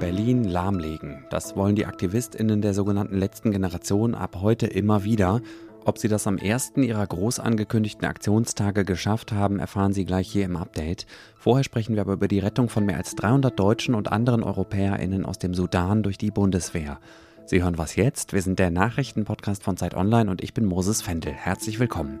Berlin lahmlegen. Das wollen die AktivistInnen der sogenannten letzten Generation ab heute immer wieder. Ob sie das am ersten ihrer groß angekündigten Aktionstage geschafft haben, erfahren Sie gleich hier im Update. Vorher sprechen wir aber über die Rettung von mehr als 300 Deutschen und anderen EuropäerInnen aus dem Sudan durch die Bundeswehr. Sie hören was jetzt? Wir sind der Nachrichtenpodcast von Zeit Online und ich bin Moses Fendel. Herzlich willkommen.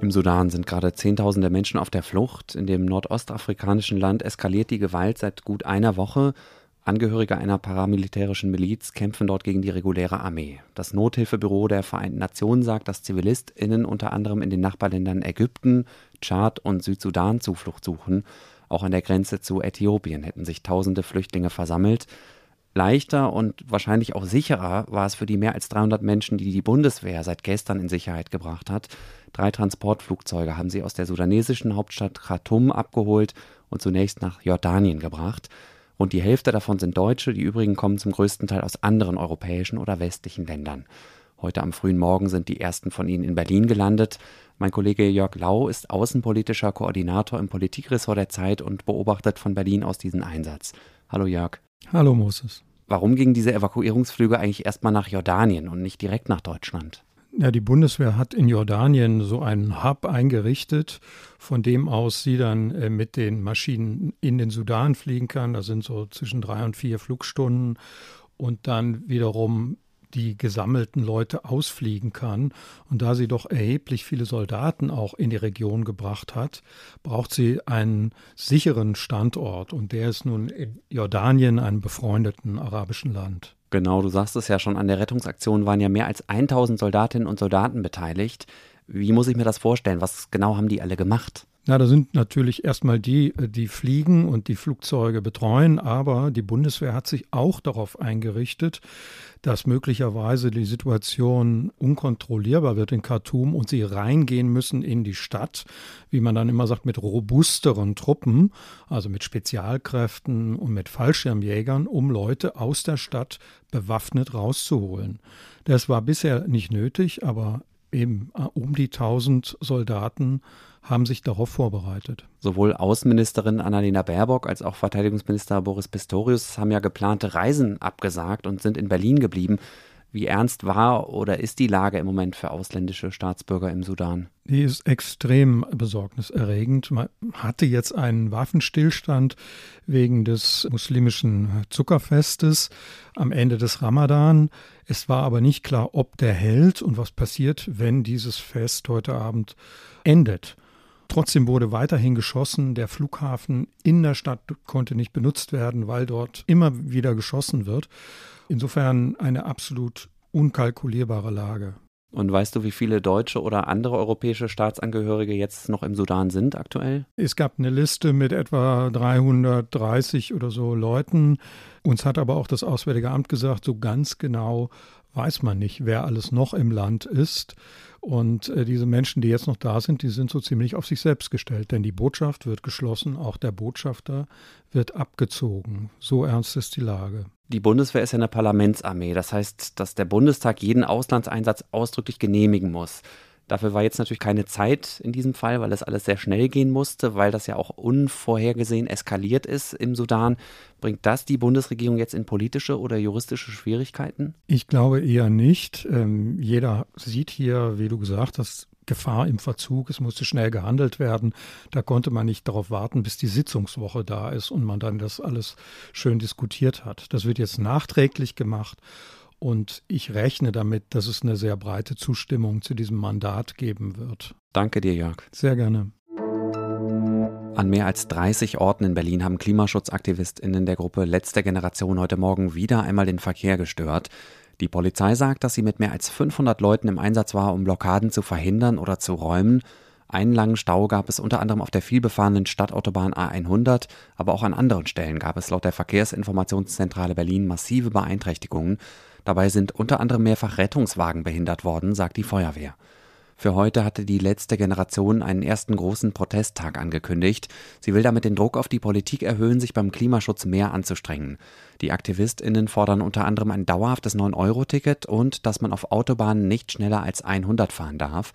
Im Sudan sind gerade Zehntausende Menschen auf der Flucht. In dem nordostafrikanischen Land eskaliert die Gewalt seit gut einer Woche. Angehörige einer paramilitärischen Miliz kämpfen dort gegen die reguläre Armee. Das Nothilfebüro der Vereinten Nationen sagt, dass ZivilistInnen unter anderem in den Nachbarländern Ägypten, Tschad und Südsudan Zuflucht suchen. Auch an der Grenze zu Äthiopien hätten sich tausende Flüchtlinge versammelt. Leichter und wahrscheinlich auch sicherer war es für die mehr als 300 Menschen, die die Bundeswehr seit gestern in Sicherheit gebracht hat. Drei Transportflugzeuge haben sie aus der sudanesischen Hauptstadt Khartoum abgeholt und zunächst nach Jordanien gebracht. Rund die Hälfte davon sind Deutsche, die übrigen kommen zum größten Teil aus anderen europäischen oder westlichen Ländern. Heute am frühen Morgen sind die ersten von ihnen in Berlin gelandet. Mein Kollege Jörg Lau ist außenpolitischer Koordinator im Politikressort der Zeit und beobachtet von Berlin aus diesen Einsatz. Hallo Jörg. Hallo Moses. Warum gingen diese Evakuierungsflüge eigentlich erstmal nach Jordanien und nicht direkt nach Deutschland? Ja, die Bundeswehr hat in Jordanien so einen Hub eingerichtet, von dem aus sie dann äh, mit den Maschinen in den Sudan fliegen kann. Das sind so zwischen drei und vier Flugstunden und dann wiederum die gesammelten Leute ausfliegen kann. Und da sie doch erheblich viele Soldaten auch in die Region gebracht hat, braucht sie einen sicheren Standort. Und der ist nun in Jordanien, einem befreundeten arabischen Land. Genau, du sagst es ja schon, an der Rettungsaktion waren ja mehr als 1000 Soldatinnen und Soldaten beteiligt. Wie muss ich mir das vorstellen? Was genau haben die alle gemacht? Na, da sind natürlich erstmal die, äh, die fliegen und die Flugzeuge betreuen, aber die Bundeswehr hat sich auch darauf eingerichtet, dass möglicherweise die Situation unkontrollierbar wird in Khartoum und sie reingehen müssen in die Stadt, wie man dann immer sagt, mit robusteren Truppen, also mit Spezialkräften und mit Fallschirmjägern, um Leute aus der Stadt bewaffnet rauszuholen. Das war bisher nicht nötig, aber eben äh, um die 1000 Soldaten haben sich darauf vorbereitet. Sowohl Außenministerin Annalena Baerbock als auch Verteidigungsminister Boris Pistorius haben ja geplante Reisen abgesagt und sind in Berlin geblieben. Wie ernst war oder ist die Lage im Moment für ausländische Staatsbürger im Sudan? Die ist extrem besorgniserregend. Man hatte jetzt einen Waffenstillstand wegen des muslimischen Zuckerfestes am Ende des Ramadan. Es war aber nicht klar, ob der hält und was passiert, wenn dieses Fest heute Abend endet. Trotzdem wurde weiterhin geschossen. Der Flughafen in der Stadt konnte nicht benutzt werden, weil dort immer wieder geschossen wird. Insofern eine absolut unkalkulierbare Lage. Und weißt du, wie viele deutsche oder andere europäische Staatsangehörige jetzt noch im Sudan sind aktuell? Es gab eine Liste mit etwa 330 oder so Leuten. Uns hat aber auch das Auswärtige Amt gesagt, so ganz genau weiß man nicht, wer alles noch im Land ist. Und äh, diese Menschen, die jetzt noch da sind, die sind so ziemlich auf sich selbst gestellt, denn die Botschaft wird geschlossen, auch der Botschafter wird abgezogen. So ernst ist die Lage. Die Bundeswehr ist ja eine Parlamentsarmee, das heißt, dass der Bundestag jeden Auslandseinsatz ausdrücklich genehmigen muss. Dafür war jetzt natürlich keine Zeit in diesem Fall, weil das alles sehr schnell gehen musste, weil das ja auch unvorhergesehen eskaliert ist im Sudan. Bringt das die Bundesregierung jetzt in politische oder juristische Schwierigkeiten? Ich glaube eher nicht. Ähm, jeder sieht hier, wie du gesagt hast, Gefahr im Verzug. Es musste schnell gehandelt werden. Da konnte man nicht darauf warten, bis die Sitzungswoche da ist und man dann das alles schön diskutiert hat. Das wird jetzt nachträglich gemacht. Und ich rechne damit, dass es eine sehr breite Zustimmung zu diesem Mandat geben wird. Danke dir, Jörg. Sehr gerne. An mehr als 30 Orten in Berlin haben KlimaschutzaktivistInnen der Gruppe Letzte Generation heute Morgen wieder einmal den Verkehr gestört. Die Polizei sagt, dass sie mit mehr als 500 Leuten im Einsatz war, um Blockaden zu verhindern oder zu räumen. Einen langen Stau gab es unter anderem auf der vielbefahrenen Stadtautobahn A100, aber auch an anderen Stellen gab es laut der Verkehrsinformationszentrale Berlin massive Beeinträchtigungen. Dabei sind unter anderem mehrfach Rettungswagen behindert worden, sagt die Feuerwehr. Für heute hatte die letzte Generation einen ersten großen Protesttag angekündigt. Sie will damit den Druck auf die Politik erhöhen, sich beim Klimaschutz mehr anzustrengen. Die AktivistInnen fordern unter anderem ein dauerhaftes 9-Euro-Ticket und dass man auf Autobahnen nicht schneller als 100 fahren darf.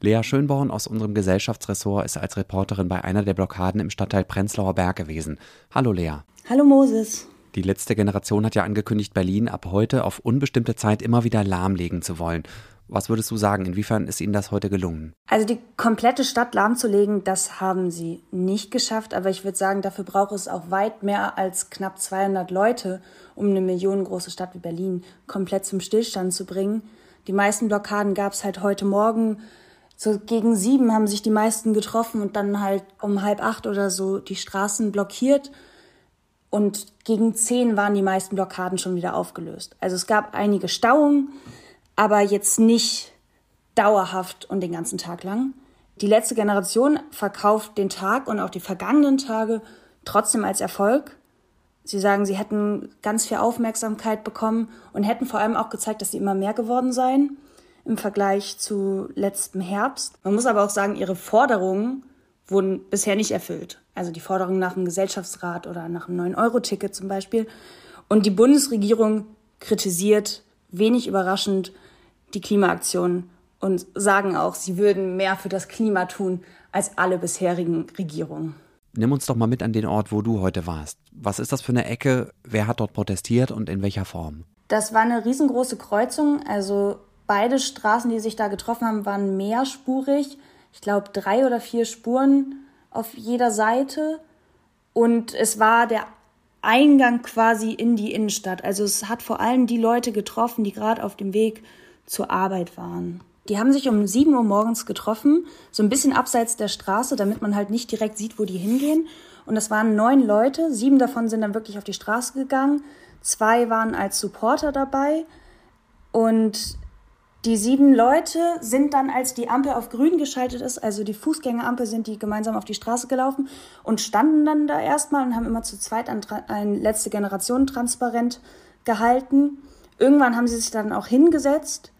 Lea Schönborn aus unserem Gesellschaftsressort ist als Reporterin bei einer der Blockaden im Stadtteil Prenzlauer Berg gewesen. Hallo Lea. Hallo Moses. Die letzte Generation hat ja angekündigt, Berlin ab heute auf unbestimmte Zeit immer wieder lahmlegen zu wollen. Was würdest du sagen, inwiefern ist Ihnen das heute gelungen? Also die komplette Stadt lahmzulegen, das haben sie nicht geschafft, aber ich würde sagen, dafür braucht es auch weit mehr als knapp 200 Leute, um eine millionengroße Stadt wie Berlin komplett zum Stillstand zu bringen. Die meisten Blockaden gab es halt heute Morgen so gegen sieben haben sich die meisten getroffen und dann halt um halb acht oder so die Straßen blockiert. Und gegen zehn waren die meisten Blockaden schon wieder aufgelöst. Also es gab einige Stauungen, aber jetzt nicht dauerhaft und den ganzen Tag lang. Die letzte Generation verkauft den Tag und auch die vergangenen Tage trotzdem als Erfolg. Sie sagen, sie hätten ganz viel Aufmerksamkeit bekommen und hätten vor allem auch gezeigt, dass sie immer mehr geworden seien im Vergleich zu letztem Herbst. Man muss aber auch sagen, ihre Forderungen wurden bisher nicht erfüllt. Also die Forderungen nach einem Gesellschaftsrat oder nach einem 9-Euro-Ticket zum Beispiel. Und die Bundesregierung kritisiert wenig überraschend die Klimaaktion und sagen auch, sie würden mehr für das Klima tun als alle bisherigen Regierungen. Nimm uns doch mal mit an den Ort, wo du heute warst. Was ist das für eine Ecke? Wer hat dort protestiert und in welcher Form? Das war eine riesengroße Kreuzung. Also Beide Straßen, die sich da getroffen haben, waren mehrspurig. Ich glaube, drei oder vier Spuren auf jeder Seite. Und es war der Eingang quasi in die Innenstadt. Also es hat vor allem die Leute getroffen, die gerade auf dem Weg zur Arbeit waren. Die haben sich um 7 Uhr morgens getroffen, so ein bisschen abseits der Straße, damit man halt nicht direkt sieht, wo die hingehen. Und das waren neun Leute, sieben davon sind dann wirklich auf die Straße gegangen, zwei waren als Supporter dabei. Und die sieben Leute sind dann, als die Ampel auf grün geschaltet ist, also die Fußgängerampel, sind die gemeinsam auf die Straße gelaufen und standen dann da erstmal und haben immer zu zweit ein, ein letzte Generation transparent gehalten. Irgendwann haben sie sich dann auch hingesetzt,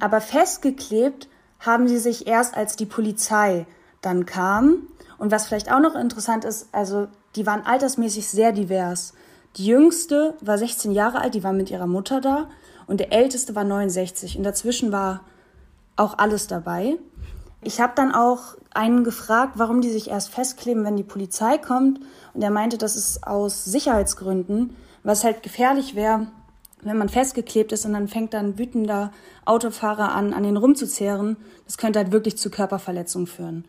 aber festgeklebt haben sie sich erst, als die Polizei dann kam. Und was vielleicht auch noch interessant ist, also die waren altersmäßig sehr divers. Die jüngste war 16 Jahre alt, die war mit ihrer Mutter da und der älteste war 69 und dazwischen war auch alles dabei. Ich habe dann auch einen gefragt, warum die sich erst festkleben, wenn die Polizei kommt und er meinte, das ist aus Sicherheitsgründen, was halt gefährlich wäre, wenn man festgeklebt ist und dann fängt dann wütender Autofahrer an, an den rumzuzehren. Das könnte halt wirklich zu Körperverletzungen führen.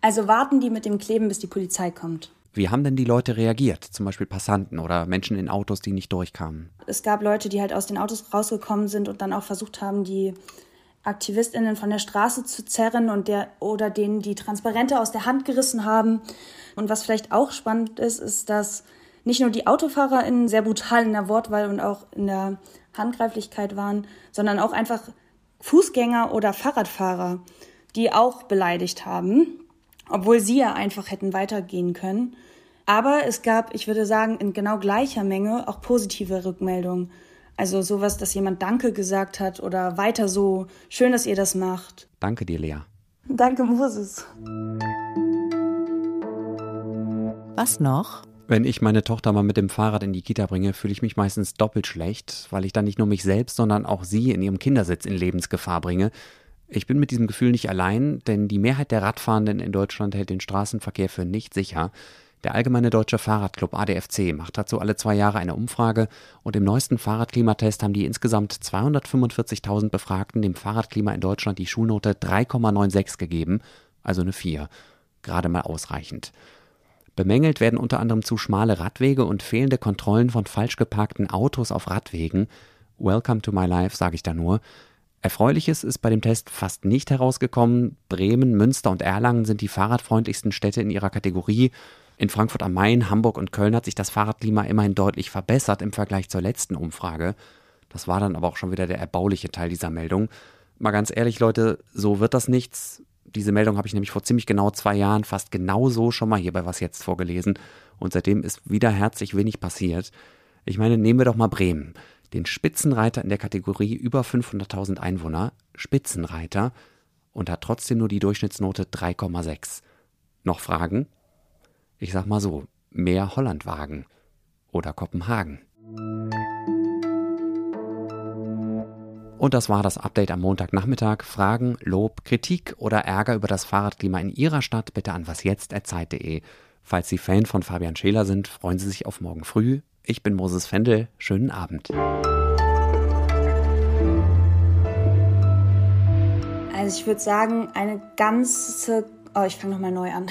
Also warten die mit dem Kleben, bis die Polizei kommt. Wie haben denn die Leute reagiert? Zum Beispiel Passanten oder Menschen in Autos, die nicht durchkamen? Es gab Leute, die halt aus den Autos rausgekommen sind und dann auch versucht haben, die AktivistInnen von der Straße zu zerren und der oder denen die Transparente aus der Hand gerissen haben. Und was vielleicht auch spannend ist, ist, dass nicht nur die AutofahrerInnen sehr brutal in der Wortwahl und auch in der Handgreiflichkeit waren, sondern auch einfach Fußgänger oder Fahrradfahrer, die auch beleidigt haben obwohl sie ja einfach hätten weitergehen können. Aber es gab, ich würde sagen, in genau gleicher Menge auch positive Rückmeldungen. Also sowas, dass jemand Danke gesagt hat oder weiter so. Schön, dass ihr das macht. Danke dir, Lea. Danke, Moses. Was noch? Wenn ich meine Tochter mal mit dem Fahrrad in die Kita bringe, fühle ich mich meistens doppelt schlecht, weil ich dann nicht nur mich selbst, sondern auch sie in ihrem Kindersitz in Lebensgefahr bringe. Ich bin mit diesem Gefühl nicht allein, denn die Mehrheit der Radfahrenden in Deutschland hält den Straßenverkehr für nicht sicher. Der Allgemeine Deutsche Fahrradclub ADFC macht dazu alle zwei Jahre eine Umfrage und im neuesten Fahrradklimatest haben die insgesamt 245.000 Befragten dem Fahrradklima in Deutschland die Schulnote 3,96 gegeben, also eine 4. Gerade mal ausreichend. Bemängelt werden unter anderem zu schmale Radwege und fehlende Kontrollen von falsch geparkten Autos auf Radwegen. Welcome to my life, sage ich da nur. Erfreuliches ist bei dem Test fast nicht herausgekommen. Bremen, Münster und Erlangen sind die fahrradfreundlichsten Städte in ihrer Kategorie. In Frankfurt am Main, Hamburg und Köln hat sich das Fahrradklima immerhin deutlich verbessert im Vergleich zur letzten Umfrage. Das war dann aber auch schon wieder der erbauliche Teil dieser Meldung. Mal ganz ehrlich, Leute, so wird das nichts. Diese Meldung habe ich nämlich vor ziemlich genau zwei Jahren fast genauso schon mal hier bei Was jetzt vorgelesen. Und seitdem ist wieder herzlich wenig passiert. Ich meine, nehmen wir doch mal Bremen. Den Spitzenreiter in der Kategorie über 500.000 Einwohner. Spitzenreiter. Und hat trotzdem nur die Durchschnittsnote 3,6. Noch Fragen? Ich sag mal so, mehr Hollandwagen. Oder Kopenhagen. Und das war das Update am Montagnachmittag. Fragen, Lob, Kritik oder Ärger über das Fahrradklima in Ihrer Stadt bitte an wasjetzt.zeit.de. Falls Sie Fan von Fabian Scheler sind, freuen Sie sich auf morgen früh. Ich bin Moses Fendel. Schönen Abend. Also ich würde sagen, eine ganze... Oh, ich fange nochmal neu an.